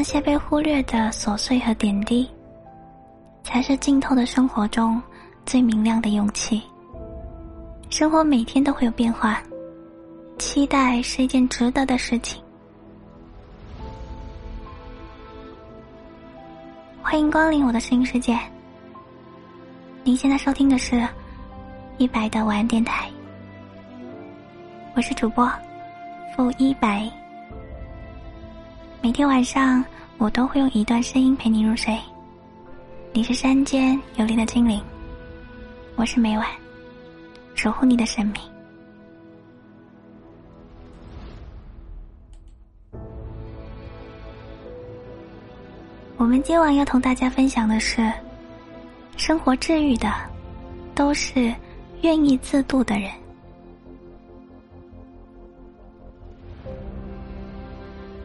那些被忽略的琐碎和点滴，才是浸透的生活中最明亮的勇气。生活每天都会有变化，期待是一件值得的事情。欢迎光临我的声音世界。您现在收听的是一百的晚安电台，我是主播付一白。每天晚上，我都会用一段声音陪你入睡。你是山间有灵的精灵，我是每晚守护你的神明。我们今晚要同大家分享的是，生活治愈的都是愿意自渡的人。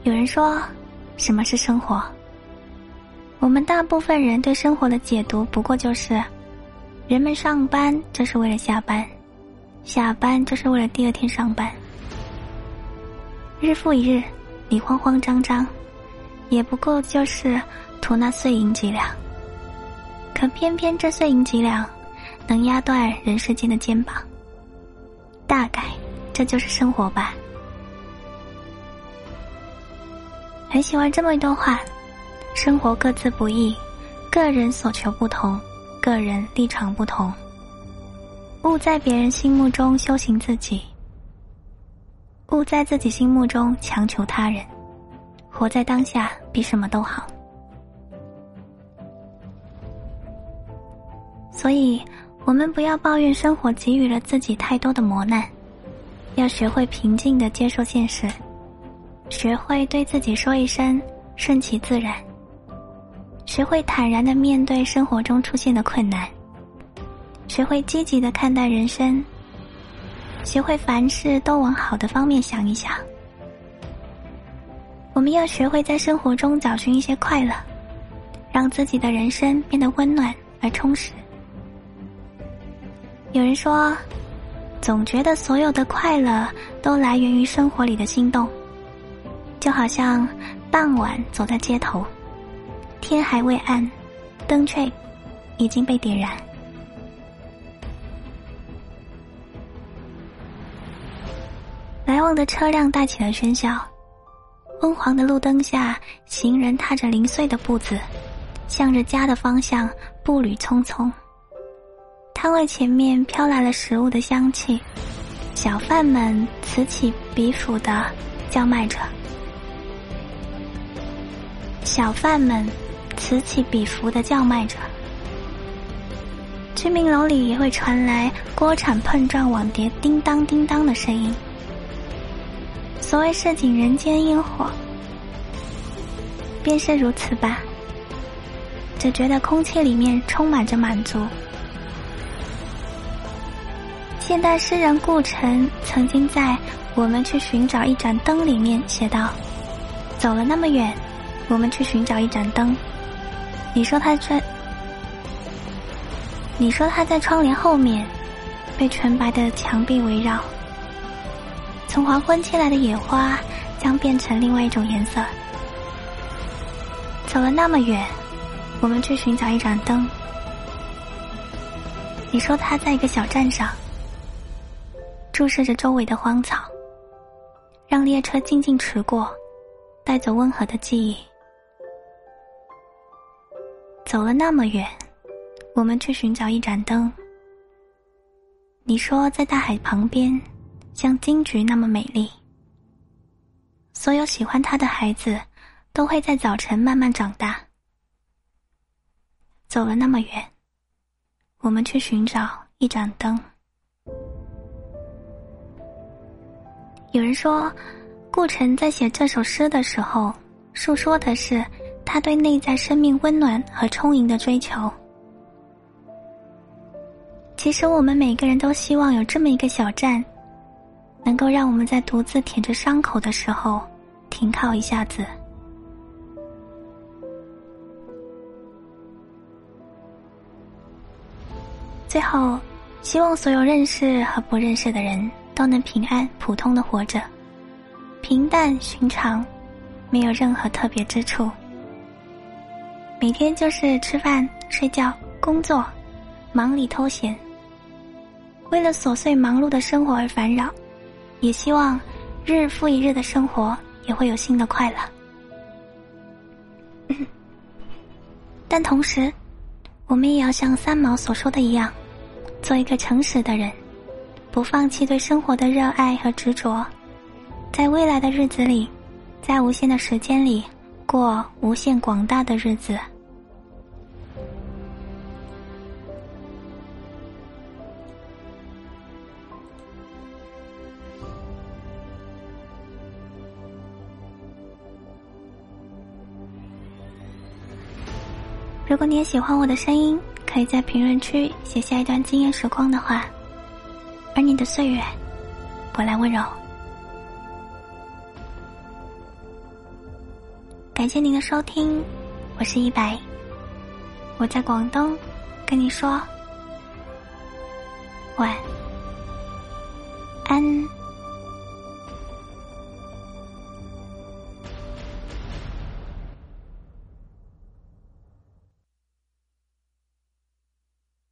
有人说，什么是生活？我们大部分人对生活的解读，不过就是：人们上班就是为了下班，下班就是为了第二天上班。日复一日，你慌慌张张，也不过就是图那碎银几两。可偏偏这碎银几两，能压断人世间的肩膀。大概这就是生活吧。很喜欢这么一段话：生活各自不易，个人所求不同，个人立场不同。勿在别人心目中修行自己，勿在自己心目中强求他人。活在当下，比什么都好。所以，我们不要抱怨生活给予了自己太多的磨难，要学会平静的接受现实。学会对自己说一声“顺其自然”，学会坦然的面对生活中出现的困难，学会积极的看待人生，学会凡事都往好的方面想一想。我们要学会在生活中找寻一些快乐，让自己的人生变得温暖而充实。有人说，总觉得所有的快乐都来源于生活里的心动。就好像傍晚走在街头，天还未暗，灯却已经被点燃。来往的车辆带起了喧嚣，昏黄的路灯下，行人踏着零碎的步子，向着家的方向步履匆匆。摊位前面飘来了食物的香气，小贩们此起彼伏的叫卖着。小贩们此起彼伏的叫卖着，居民楼里也会传来锅铲碰撞碗碟叮当叮当的声音。所谓市井人间烟火，便是如此吧。只觉得空气里面充满着满足。现代诗人顾城曾经在《我们去寻找一盏灯》里面写道：“走了那么远。”我们去寻找一盏灯。你说他在，你说他在窗帘后面，被纯白的墙壁围绕。从黄昏切来的野花，将变成另外一种颜色。走了那么远，我们去寻找一盏灯。你说他在一个小站上，注视着周围的荒草，让列车静静驰过，带走温和的记忆。走了那么远，我们去寻找一盏灯。你说在大海旁边，像金菊那么美丽。所有喜欢它的孩子，都会在早晨慢慢长大。走了那么远，我们去寻找一盏灯。有人说，顾城在写这首诗的时候，诉说的是。他对内在生命温暖和充盈的追求。其实，我们每个人都希望有这么一个小站，能够让我们在独自舔着伤口的时候停靠一下子。最后，希望所有认识和不认识的人都能平安、普通的活着，平淡、寻常，没有任何特别之处。每天就是吃饭、睡觉、工作，忙里偷闲。为了琐碎忙碌的生活而烦扰，也希望日复一日的生活也会有新的快乐。但同时，我们也要像三毛所说的一样，做一个诚实的人，不放弃对生活的热爱和执着，在未来的日子里，在无限的时间里过无限广大的日子。如果你也喜欢我的声音，可以在评论区写下一段惊艳时光的话，而你的岁月，我来温柔。感谢您的收听，我是一白，我在广东，跟你说晚安。